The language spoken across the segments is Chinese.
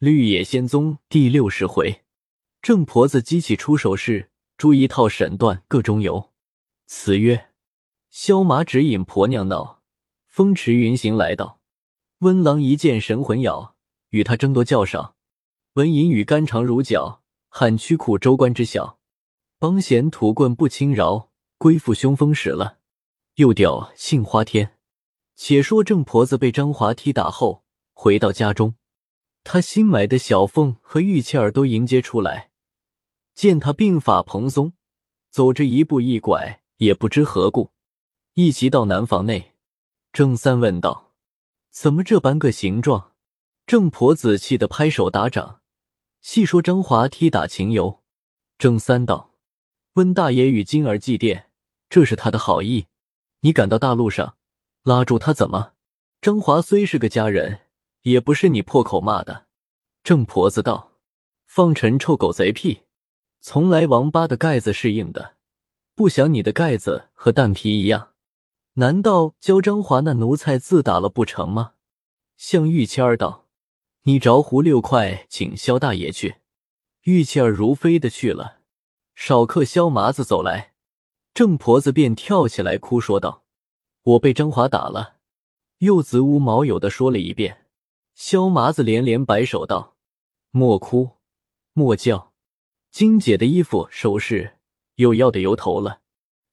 绿野仙踪第六十回，郑婆子激起出手势，朱一套审断各中游。词曰：萧麻指引婆娘闹，风驰云行来到。温郎一见神魂咬，与他争夺较少。闻银羽肝肠如绞，喊屈苦州官知晓。帮闲土棍不轻饶，归附凶风使了。又吊杏花天。且说郑婆子被张华踢打后，回到家中，他新买的小凤和玉倩儿都迎接出来，见他鬓发蓬松，走着一步一拐，也不知何故，一齐到南房内。郑三问道：“怎么这般个形状？”郑婆子气得拍手打掌，细说张华踢打情由。郑三道：“温大爷与金儿祭奠，这是他的好意。你赶到大路上。”拉住他怎么？张华虽是个家人，也不是你破口骂的。郑婆子道：“放陈臭狗贼屁！从来王八的盖子是硬的，不想你的盖子和蛋皮一样。难道教张华那奴才自打了不成吗？”向玉谦儿道：“你着胡六块，请萧大爷去。”玉倩儿如飞的去了。少客萧麻子走来，郑婆子便跳起来哭说道。我被张华打了，又子无毛有的说了一遍。萧麻子连连摆手道：“莫哭，莫叫，金姐的衣服首饰有要的由头了。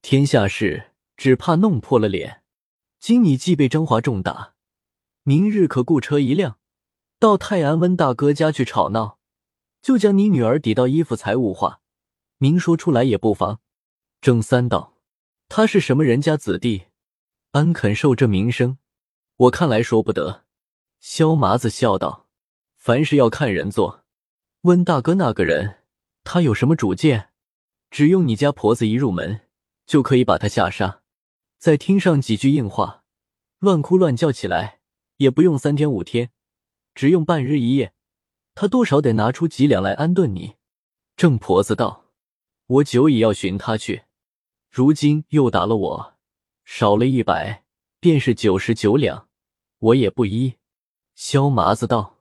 天下事只怕弄破了脸。今你既被张华重打，明日可雇车一辆，到泰安温大哥家去吵闹，就将你女儿抵到衣服财物化，明说出来也不妨。”郑三道：“他是什么人家子弟？”安肯受这名声？我看来说不得。萧麻子笑道：“凡事要看人做。温大哥那个人，他有什么主见？只用你家婆子一入门，就可以把他吓杀。再听上几句硬话，乱哭乱叫起来，也不用三天五天，只用半日一夜，他多少得拿出几两来安顿你。”郑婆子道：“我久已要寻他去，如今又打了我。”少了一百，便是九十九两，我也不依。萧麻子道：“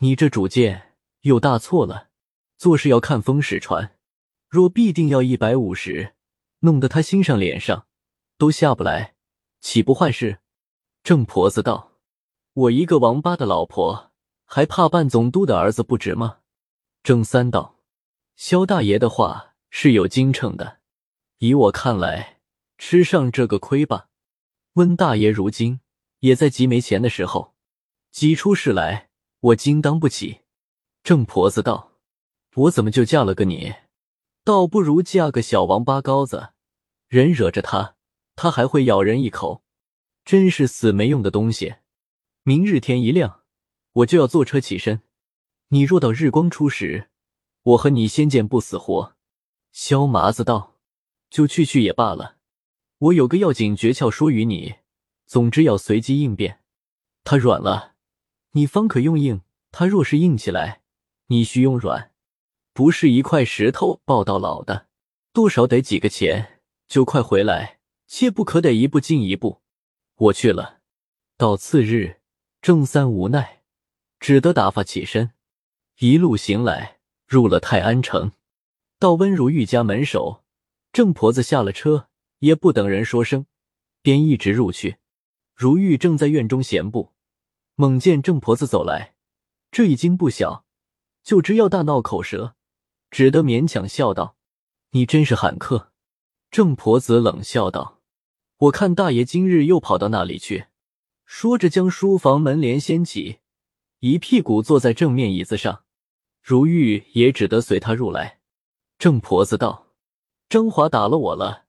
你这主见又大错了，做事要看风使船。若必定要一百五十，弄得他心上脸上都下不来，岂不坏事？”郑婆子道：“我一个王八的老婆，还怕办总督的儿子不值吗？”郑三道：“萧大爷的话是有精秤的，以我看来。”吃上这个亏吧，温大爷如今也在急没钱的时候，挤出事来，我经当不起。郑婆子道：“我怎么就嫁了个你？倒不如嫁个小王八羔子，人惹着他，他还会咬人一口，真是死没用的东西。明日天一亮，我就要坐车起身。你若到日光初时，我和你先见不死活。”萧麻子道：“就去去也罢了。”我有个要紧诀窍说与你，总之要随机应变。他软了，你方可用硬；他若是硬起来，你需用软。不是一块石头抱到老的，多少得几个钱就快回来，切不可得一步进一步。我去了。到次日，郑三无奈，只得打发起身，一路行来，入了泰安城，到温如玉家门首，郑婆子下了车。也不等人说声，便一直入去。如玉正在院中闲步，猛见郑婆子走来，这一惊不小，就知要大闹口舌，只得勉强笑道：“你真是罕客。”郑婆子冷笑道：“我看大爷今日又跑到那里去。”说着，将书房门帘掀起，一屁股坐在正面椅子上。如玉也只得随他入来。郑婆子道：“张华打了我了。”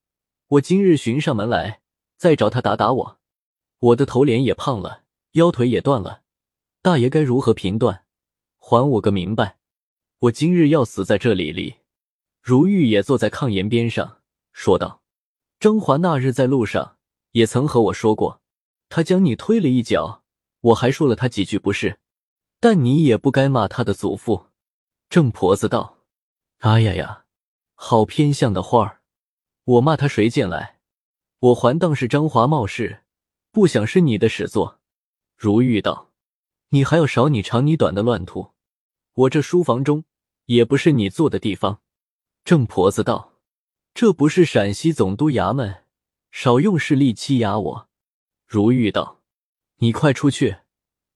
我今日寻上门来，再找他打打我。我的头脸也胖了，腰腿也断了，大爷该如何评断？还我个明白！我今日要死在这里里。如玉也坐在炕沿边上，说道：“张华那日在路上也曾和我说过，他将你推了一脚，我还说了他几句不是，但你也不该骂他的祖父。”郑婆子道：“哎呀呀，好偏向的话儿。”我骂他谁见来？我还当是张华冒失，不想是你的始作。如玉道：“你还要少你长你短的乱涂。我这书房中也不是你坐的地方。”郑婆子道：“这不是陕西总督衙门，少用势力欺压我。”如玉道：“你快出去，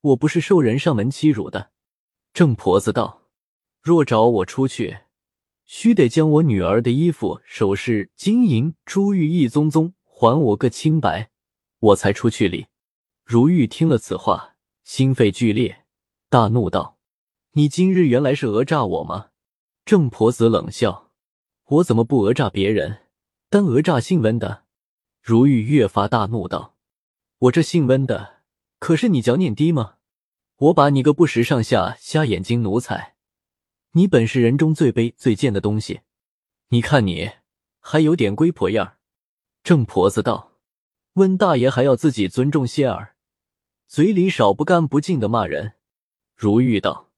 我不是受人上门欺辱的。”郑婆子道：“若找我出去，须得将我女儿的衣服、首饰、金银珠玉一宗宗还我个清白，我才出去里。”如玉听了此话，心肺剧烈，大怒道：“你今日原来是讹诈我吗？”郑婆子冷笑。我怎么不讹诈别人，单讹诈姓温的？如玉越发大怒道：“我这姓温的，可是你脚念低吗？我把你个不识上下、瞎眼睛奴才！你本是人中最卑最贱的东西，你看你还有点龟婆样郑婆子道：“温大爷还要自己尊重些儿，嘴里少不干不净的骂人。”如玉道：“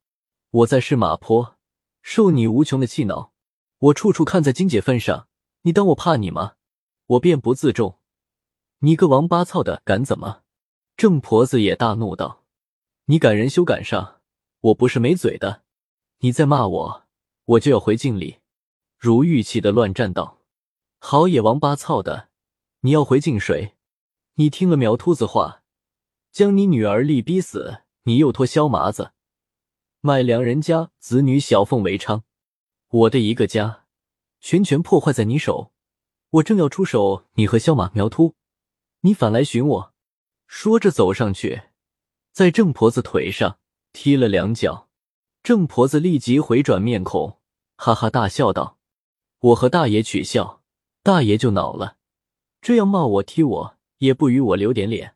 我在市马坡，受你无穷的气恼。”我处处看在金姐份上，你当我怕你吗？我便不自重，你个王八操的，敢怎么？郑婆子也大怒道：“你赶人休赶上，我不是没嘴的，你再骂我，我就要回敬礼。”如玉气的乱战道：“好野王八操的，你要回敬谁？你听了苗秃子话，将你女儿力逼死，你又托萧麻子卖良人家子女小凤为娼。”我的一个家，全权破坏在你手。我正要出手，你和萧马苗秃，你反来寻我。说着走上去，在郑婆子腿上踢了两脚。郑婆子立即回转面孔，哈哈大笑道：“我和大爷取笑，大爷就恼了。这样骂我踢我，也不与我留点脸。”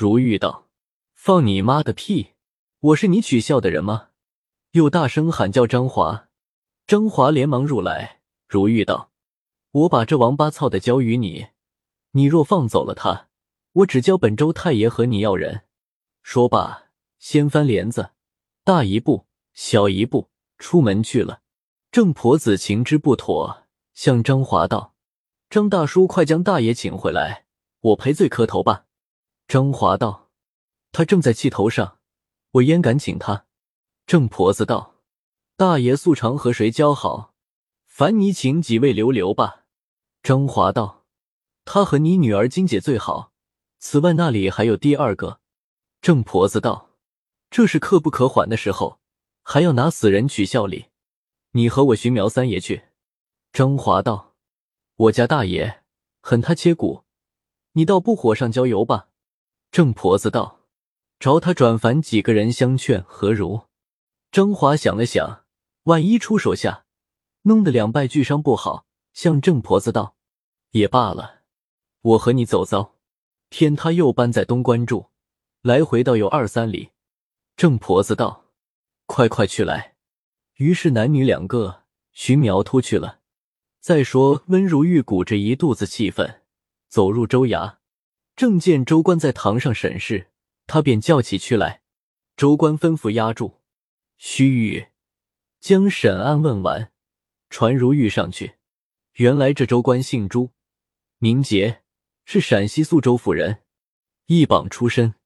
如玉道：“放你妈的屁！我是你取笑的人吗？”又大声喊叫张华。张华连忙入来，如玉道：“我把这王八操的交与你，你若放走了他，我只教本州太爷和你要人。”说罢，掀翻帘子，大一步，小一步，出门去了。郑婆子情之不妥，向张华道：“张大叔，快将大爷请回来，我赔罪磕头吧。”张华道：“他正在气头上，我焉敢请他？”郑婆子道。大爷素常和谁交好？烦你请几位留留吧。张华道：“他和你女儿金姐最好，此外那里还有第二个。”郑婆子道：“这是刻不可缓的时候，还要拿死人取笑礼。你和我寻苗三爷去。”张华道：“我家大爷恨他切骨，你倒不火上浇油吧。”郑婆子道：“找他转凡几个人相劝何如？”张华想了想。万一出手下，弄得两败俱伤不好。向郑婆子道：“也罢了，我和你走遭。”偏他又搬在东关住，来回倒有二三里。郑婆子道：“快快去来。”于是男女两个寻苗秃去了。再说温如玉鼓着一肚子气愤，走入州衙，正见州官在堂上审事，他便叫起屈来。州官吩咐押住，须臾。将审案问完，传如玉上去。原来这州官姓朱，名杰，是陕西宿州府人，一榜出身。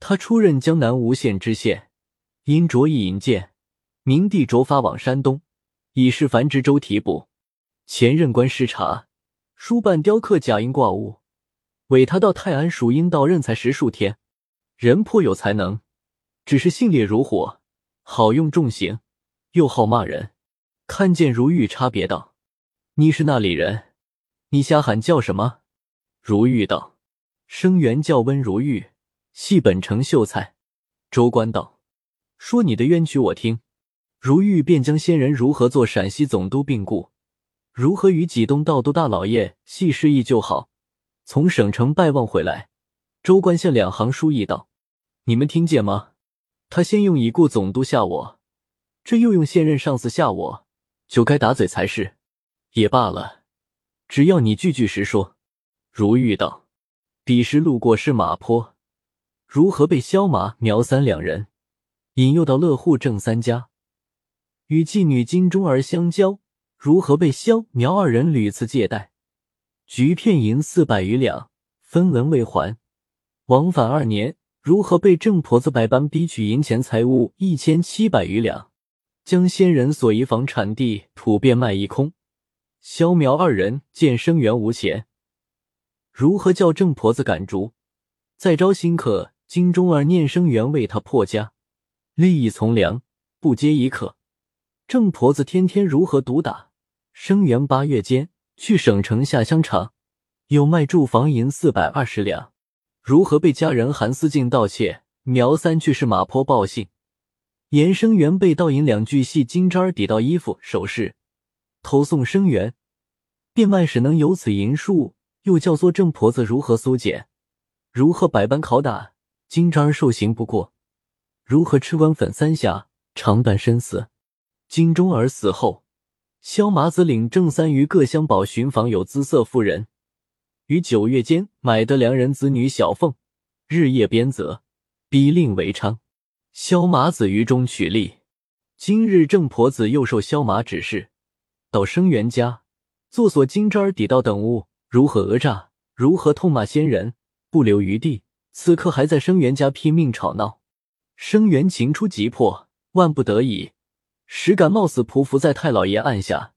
他出任江南吴县知县，因着意引荐，明帝着发往山东，以示繁殖州提捕。前任官视察，书办雕刻假印挂物，委他到泰安蜀阴道任才十数天。人颇有才能，只是性烈如火，好用重刑。又好骂人，看见如玉，差别道：“你是那里人？你瞎喊叫什么？”如玉道：“生源叫温如玉，系本城秀才。”州官道：“说你的冤屈我听。”如玉便将先人如何做陕西总督病故，如何与济东道都大老爷系失意就好，从省城拜望回来。州官向两行书议道：“你们听见吗？他先用已故总督吓我。”这又用现任上司吓我，就该打嘴才是。也罢了，只要你句句实说。如玉道：“彼时路过是马坡，如何被萧马苗三两人引诱到乐户郑三家，与妓女金钟儿相交？如何被萧苗二人屡次借贷，局骗银四百余两，分文未还？往返二年，如何被郑婆子百般逼取银钱财物一千七百余两？”将仙人所遗房产地土变卖一空。萧苗二人见生源无钱，如何叫郑婆子赶逐？再招新客，金钟儿念生源为他破家，利益从良，不接一客。郑婆子天天如何毒打生源？八月间去省城下乡场，有卖住房银四百二十两，如何被家人韩思静盗窃？苗三去是马坡报信，严生源被盗银两具细金渣抵到衣服首饰。投送生源，变卖使能有此银数，又教唆郑婆子如何搜检，如何百般拷打金吒儿受刑不过，如何吃官粉三下，长断身死。金钟儿死后，萧麻子领郑三于各乡堡寻访有姿色妇人，于九月间买得良人子女小凤，日夜鞭责，逼令为娼。萧麻子于中取利。今日郑婆子又受萧麻指示。到生源家，做所金吒儿抵盗等物，如何讹诈，如何痛骂仙人，不留余地。此刻还在生源家拼命吵闹，生源情出急迫，万不得已，实敢冒死匍匐在太老爷案下，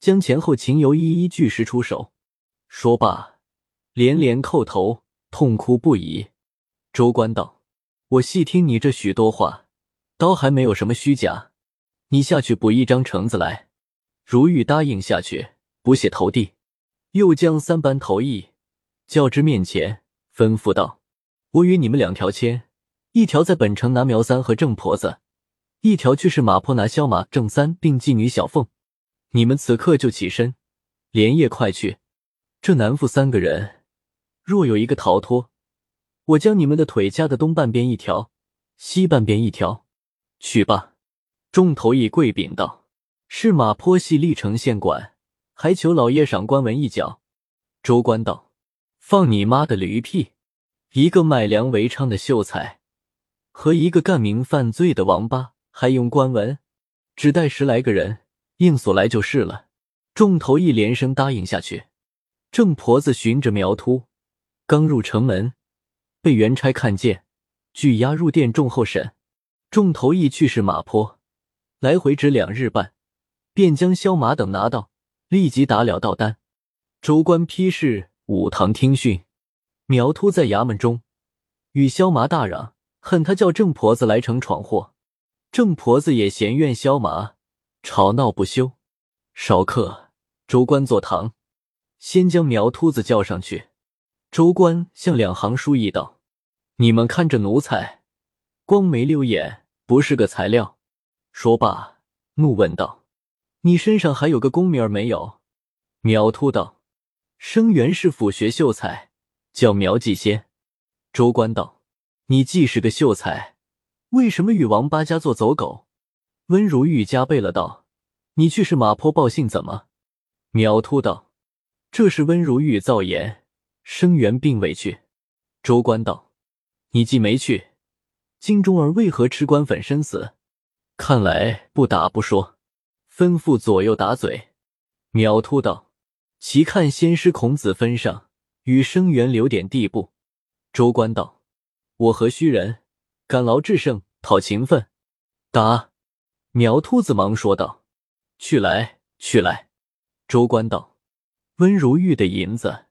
将前后情由一一据实出手。说罢，连连叩头，痛哭不已。周官道：“我细听你这许多话，倒还没有什么虚假。你下去补一张橙子来。”如玉答应下去，补写投递，又将三班头役叫至面前，吩咐道：“我与你们两条签，一条在本城拿苗三和郑婆子，一条去是马坡拿萧马、正三并妓女小凤。你们此刻就起身，连夜快去。这男妇三个人，若有一个逃脱，我将你们的腿夹的东半边一条，西半边一条。去吧。”众头役跪禀道。是马坡系历城县管，还求老爷赏官文一角。州官道：“放你妈的驴屁！一个卖粮为娼的秀才，和一个干名犯罪的王八，还用官文？只带十来个人，应所来就是了。”众头一连声答应下去。郑婆子寻着苗秃，刚入城门，被元差看见，拘押入殿重候审。众头一去是马坡，来回只两日半。便将萧马等拿到，立即打了道单。州官批示武堂听讯。苗秃在衙门中与萧麻大嚷，恨他叫郑婆子来城闯祸。郑婆子也嫌怨萧麻吵闹不休。少客，州官坐堂，先将苗秃子叫上去。州官向两行书役道：“你们看这奴才，光眉溜眼，不是个材料。”说罢，怒问道。你身上还有个功名没有？苗秃道：“生源是府学秀才，叫苗继先。”周官道：“你既是个秀才，为什么与王八家做走狗？”温如玉加倍了道：“你去是马坡报信怎么？”苗秃道：“这是温如玉造言，生源并未去。”周官道：“你既没去，金钟儿为何吃官粉身死？看来不打不说。”吩咐左右打嘴。苗秃道：“其看先师孔子分上，与生源留点地步。”周官道：“我何须人？敢劳制胜，讨情分。”答。苗秃子忙说道：“去来，去来。”周官道：“温如玉的银子，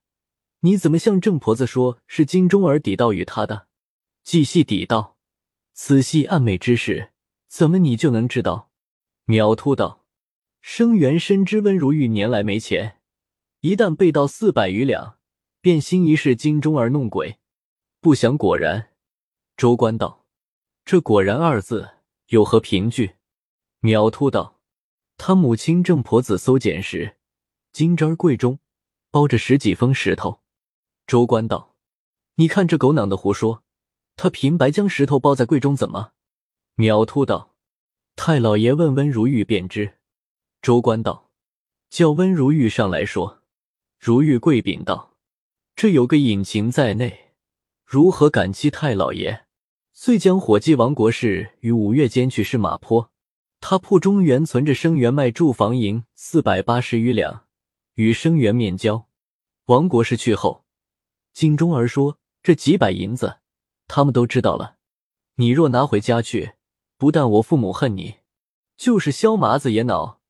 你怎么向郑婆子说是金钟儿抵到与他的？细细抵到，此系暗昧之事，怎么你就能知道？”苗秃道。生源深知温如玉年来没钱，一旦被盗四百余两，便心疑是金钟儿弄鬼。不想果然。周官道：“这果然二字有何凭据？”苗秃道：“他母亲郑婆子搜检时，金针柜中包着十几封石头。”周官道：“你看这狗囊的胡说！他平白将石头包在柜中，怎么？”苗秃道：“太老爷问温如玉便知。”周官道：“叫温如玉上来说。”如玉跪禀道：“这有个隐情在内，如何感激太老爷？”遂将伙计王国士于五月间去市马坡，他铺中原存着生源卖住房银四百八十余两，与生源面交。王国士去后，金钟儿说：“这几百银子，他们都知道了。你若拿回家去，不但我父母恨你。”就是萧麻子也恼，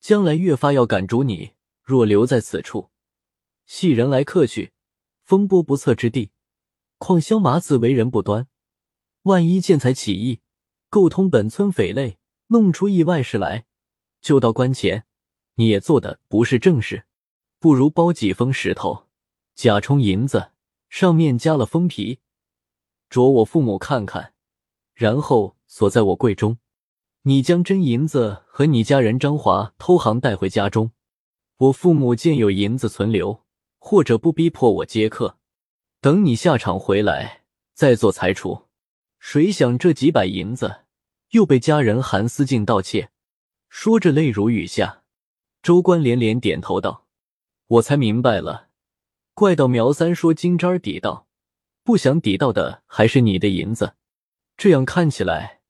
将来越发要赶逐你。若留在此处，系人来客去，风波不测之地。况萧麻子为人不端，万一见财起意，构通本村匪类，弄出意外事来，就到关前，你也做的不是正事。不如包几封石头，假充银子，上面加了封皮，着我父母看看，然后锁在我柜中。你将真银子和你家人张华偷行带回家中。我父母见有银子存留，或者不逼迫我接客，等你下场回来再做裁处。谁想这几百银子又被家人韩思静盗窃，说着泪如雨下。周官连连点头道：“我才明白了，怪到苗三说金渣抵到，不想抵到的还是你的银子。这样看起来，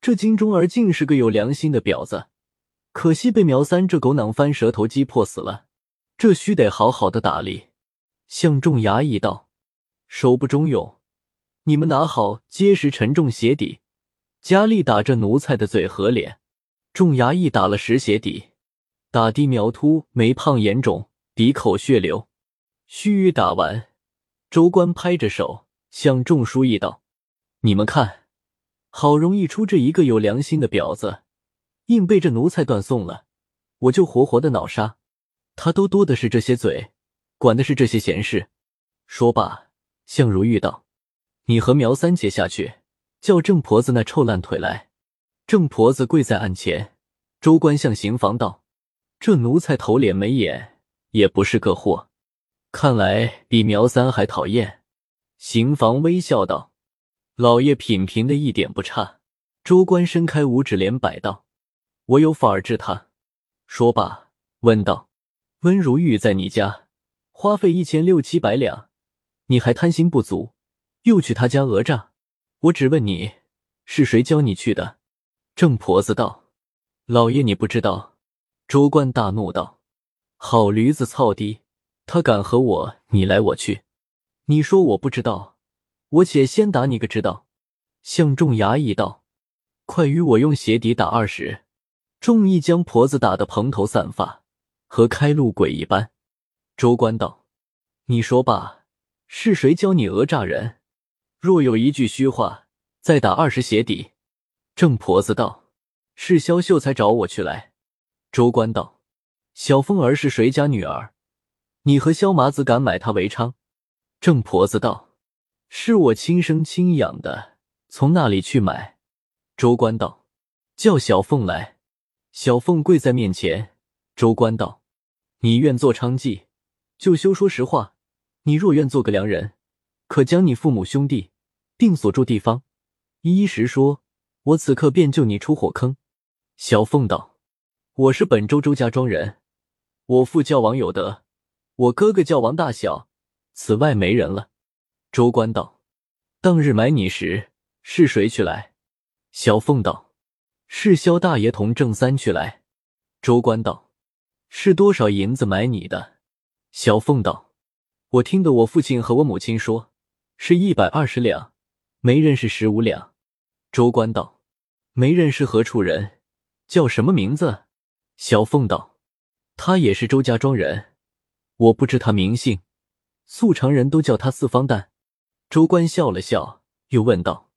这金钟儿竟是个有良心的婊子。”可惜被苗三这狗囊翻舌头击破死了，这须得好好的打理。向仲衙役道：“手不中用，你们拿好结实沉重鞋底，佳丽打着奴才的嘴和脸。”众衙役打了十鞋底，打的苗秃眉胖眼肿，鼻口血流。须臾打完，周官拍着手向众书役道：“你们看，好容易出这一个有良心的婊子。”硬被这奴才断送了，我就活活的脑杀他！都多的是这些嘴，管的是这些闲事。说罢，向如玉道：“你和苗三姐下去，叫郑婆子那臭烂腿来。”郑婆子跪在案前。周官向刑房道：“这奴才头脸没眼，也不是个货，看来比苗三还讨厌。”刑房微笑道：“老爷品评的一点不差。”周官伸开五指连摆道。我有法儿治他。说罢，问道：“温如玉在你家花费一千六七百两，你还贪心不足，又去他家讹诈？我只问你，是谁教你去的？”郑婆子道：“老爷，你不知道。”周官大怒道：“好驴子操的，他敢和我你来我去！你说我不知道，我且先打你个知道！”向众衙役道：“快与我用鞋底打二十！”众役将婆子打得蓬头散发，和开路鬼一般。周官道：“你说罢，是谁教你讹诈人？若有一句虚话，再打二十鞋底。”郑婆子道：“是萧秀才找我去来。”周官道：“小凤儿是谁家女儿？你和萧麻子敢买她为娼？”郑婆子道：“是我亲生亲养的，从那里去买？”周官道：“叫小凤来。”小凤跪在面前，周官道：“你愿做娼妓，就休说实话；你若愿做个良人，可将你父母兄弟定所住地方，一一实说，我此刻便救你出火坑。”小凤道：“我是本州周家庄人，我父叫王有德，我哥哥叫王大小，此外没人了。”周官道：“当日买你时，是谁去来？”小凤道。是萧大爷同郑三去来，周官道：“是多少银子买你的？”小凤道：“我听得我父亲和我母亲说，是一百二十两，没认识十五两。”周官道：“没认识何处人？叫什么名字？”小凤道：“他也是周家庄人，我不知他名姓，素常人都叫他四方蛋。”周官笑了笑，又问道：“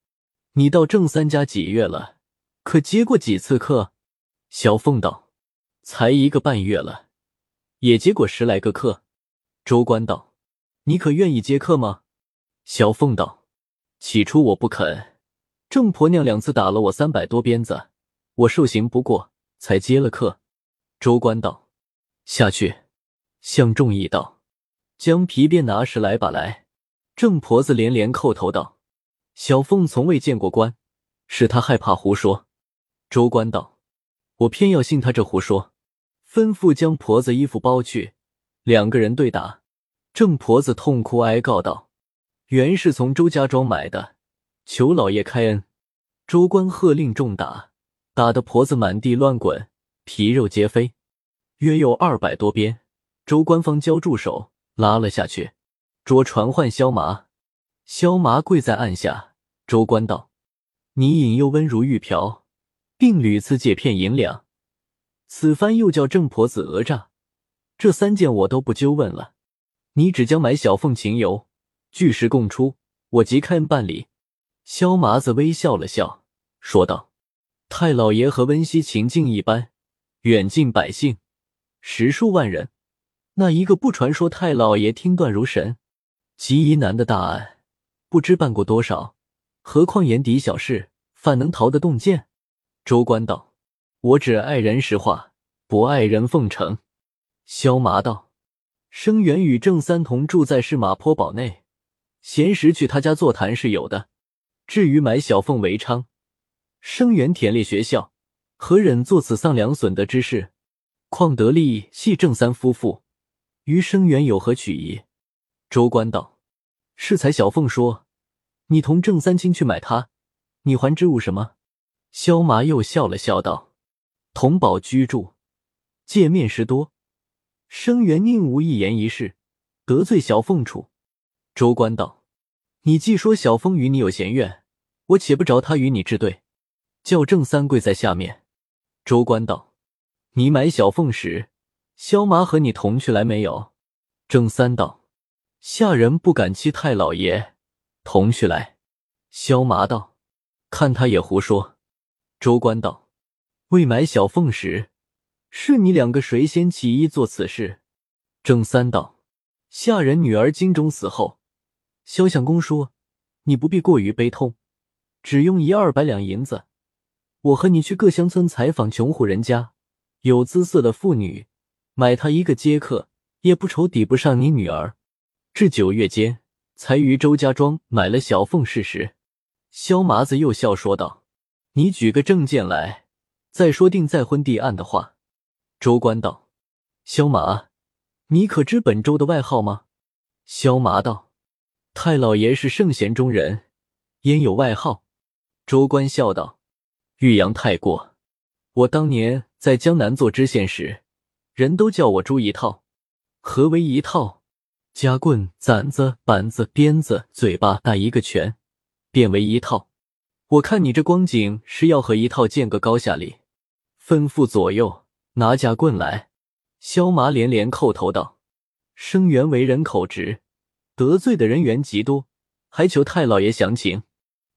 你到郑三家几月了？”可接过几次客？小凤道：“才一个半月了，也接过十来个客。”周官道：“你可愿意接客吗？”小凤道：“起初我不肯，郑婆娘两次打了我三百多鞭子，我受刑不过，才接了客。”周官道：“下去。”向众义道：“将皮鞭拿十来把来。”郑婆子连连叩头道：“小凤从未见过官，是他害怕胡说。”周官道：“我偏要信他这胡说。”吩咐将婆子衣服剥去，两个人对打。郑婆子痛哭哀告道：“原是从周家庄买的，求老爷开恩。”周官喝令重打，打得婆子满地乱滚，皮肉皆飞，约有二百多鞭。周官方交住手，拉了下去，着传唤萧麻。萧麻跪在案下。周官道：“你引诱温如玉嫖。”并屡次借骗银两。此番又叫郑婆子讹诈，这三件我都不纠问了。你只将买小凤情由，据实供出，我即开恩办理。萧麻子微笑了笑，说道：“太老爷和温西情境一般，远近百姓，十数万人，那一个不传说太老爷听断如神？极疑难的大案，不知办过多少，何况眼底小事，反能逃得动剑？”周官道。我只爱人实话，不爱人奉承。萧麻道：“生源与郑三同住在是马坡堡内，闲时去他家座谈是有的。至于买小凤为娼，生源忝列学校，何忍做此丧良损德之事？况得利系郑三夫妇，于生源有何取疑？”周官道：“适才小凤说，你同郑三清去买他，你还之物什么？”萧麻又笑了笑道。同保居住，见面时多，生源宁无一言一事得罪小凤处。周官道：“你既说小凤与你有嫌怨，我且不着他与你治对，叫郑三跪在下面。”周官道：“你买小凤时，萧麻和你同去来没有？”郑三道：“下人不敢欺太老爷，同去来。”萧麻道：“看他也胡说。”周官道。未买小凤时，是你两个谁先起意做此事？郑三道：下人女儿金钟死后，肖相公说你不必过于悲痛，只用一二百两银子，我和你去各乡村采访穷户人家，有姿色的妇女，买她一个接客，也不愁抵不上你女儿。至九月间，才于周家庄买了小凤事实。萧麻子又笑说道：“你举个证件来。”再说定再婚地案的话，周官道：“萧麻，你可知本周的外号吗？”萧麻道：“太老爷是圣贤中人，焉有外号？”周官笑道：“玉阳太过。我当年在江南做知县时，人都叫我朱一套。何为一套？夹棍、攒子、板子、鞭子、嘴巴那一个拳，变为一套。我看你这光景是要和一套见个高下哩。”吩咐左右拿夹棍来，萧麻连连叩头道：“生源为人口直，得罪的人员极多，还求太老爷详情。”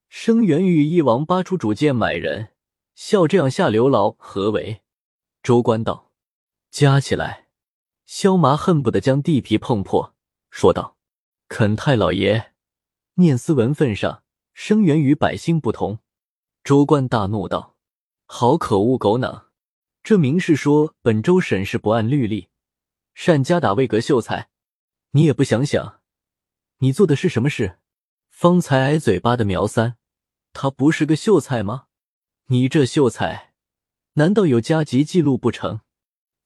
生源与一王八出主见买人，笑这样下流劳何为？周官道：“加起来。”萧麻恨不得将地皮碰破，说道：“肯太老爷念斯文份上，生源与百姓不同。”周官大怒道。好可恶狗囊！这明是说本州审事不按律例，擅加打位格秀才。你也不想想，你做的是什么事？方才挨嘴巴的苗三，他不是个秀才吗？你这秀才，难道有加级记录不成？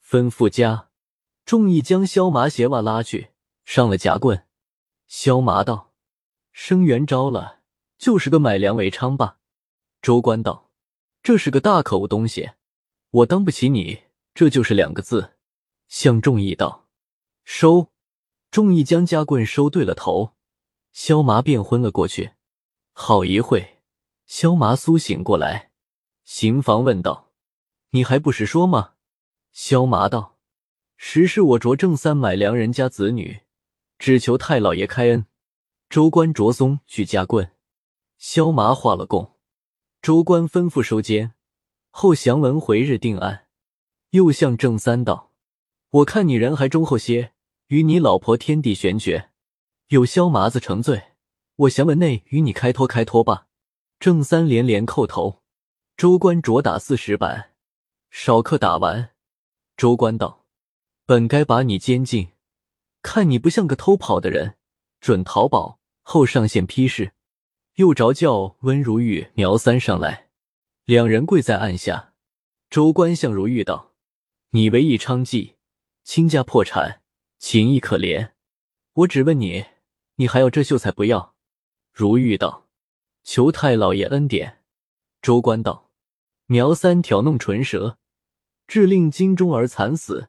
吩咐家，众义将萧麻鞋袜拉去，上了夹棍。萧麻道：“生源招了，就是个买粮为娼吧？”周官道。这是个大可恶东西，我当不起你。这就是两个字。向众义道：“收。”众义将夹棍收对了头，萧麻便昏了过去。好一会，萧麻苏醒过来，刑房问道：“你还不实说吗？”萧麻道：“实是我着郑三买良人家子女，只求太老爷开恩。”州官着松去夹棍，萧麻画了供。州官吩咐收监，后详文回日定案。又向郑三道：“我看你人还忠厚些，与你老婆天地玄绝。有萧麻子成罪，我祥文内与你开脱开脱吧。”郑三连连叩头。州官着打四十板，少客打完。州官道：“本该把你监禁，看你不像个偷跑的人，准逃跑。后上线批示。”又着叫温如玉、苗三上来，两人跪在案下。州官向如玉道：“你为义娼妓，倾家破产，情义可怜。我只问你，你还要这秀才不要？”如玉道：“求太老爷恩典。”周官道：“苗三挑弄唇舌，致令金钟儿惨死，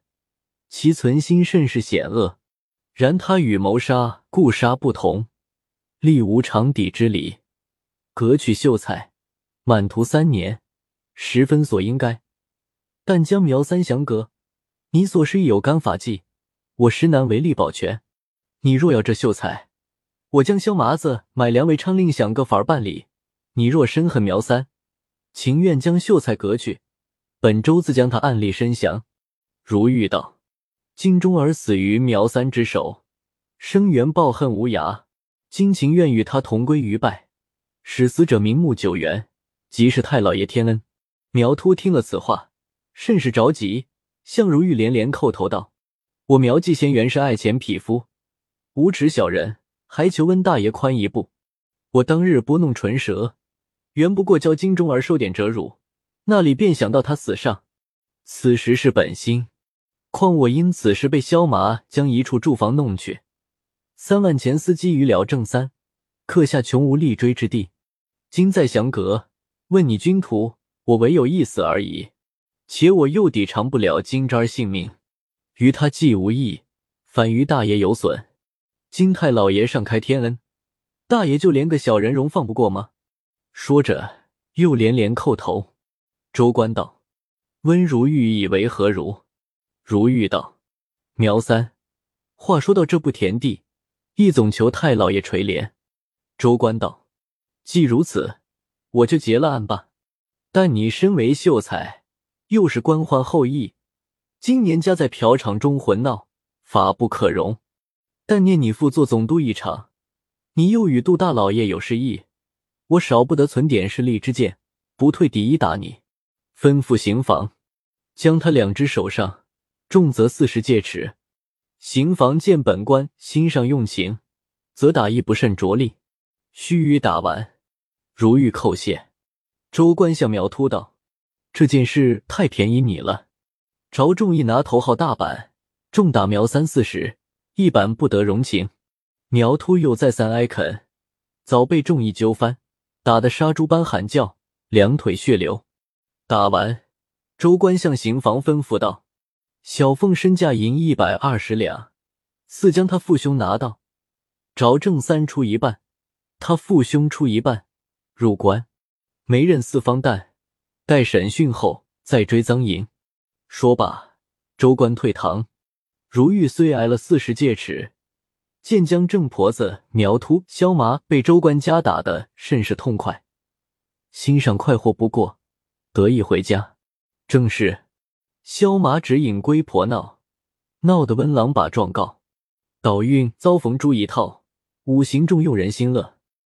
其存心甚是险恶。然他与谋杀、故杀不同。”立无常底之理，革去秀才，满徒三年，十分所应该。但将苗三降格，你所施亦有干法纪，我实难为力保全。你若要这秀才，我将萧麻子买粮为昌令，想个法儿办理。你若深恨苗三，情愿将秀才革去，本周自将他按例申降。如玉道：“金钟儿死于苗三之手，生源报恨无涯，今情愿与他同归于败，使死者瞑目九原，即是太老爷天恩。”苗突听了此话，甚是着急，向如玉连连叩头道：“我苗继贤原是爱钱匹夫，无耻小人，还求温大爷宽一步。我当日拨弄唇舌，原不过教金钟儿受点折辱，那里便想到他死上，此时是本心。”况我因此事被萧麻将一处住房弄去，三万钱私积于了正三，刻下穷无立锥之地。今在祥阁，问你君徒，我唯有一死而已。且我又抵偿不了金吒性命，于他既无益，反于大爷有损。金太老爷上开天恩，大爷就连个小人容放不过吗？说着，又连连叩头。周官道：“温如玉意为何如？”如玉道：“苗三，话说到这步田地，亦总求太老爷垂怜。”周官道：“既如此，我就结了案吧。但你身为秀才，又是官宦后裔，今年家在嫖场中混闹，法不可容。但念你父做总督一场，你又与杜大老爷有失意，我少不得存点势力之见，不退抵一打你。吩咐刑房，将他两只手上。”重则四十戒尺，刑房见本官心上用情，则打亦不甚着力。须臾打完，如遇叩谢。周官向苗突道：“这件事太便宜你了。着重一拿头号大板，重打苗三四十，一板不得容情。”苗突又再三哀恳，早被众议揪翻，打得杀猪般喊叫，两腿血流。打完，周官向刑房吩咐道。小凤身价银一百二十两，似将他父兄拿到，找正三出一半，他父兄出一半，入关，没认四方担，待审讯后再追赃银。说罢，州官退堂。如玉虽挨了四十戒尺，见将郑婆子苗突、萧麻被州官家打的甚是痛快，心上快活不过，得意回家。正是。萧麻指引龟婆闹，闹得温郎把状告。倒运遭逢猪一套，五行重用人心乐。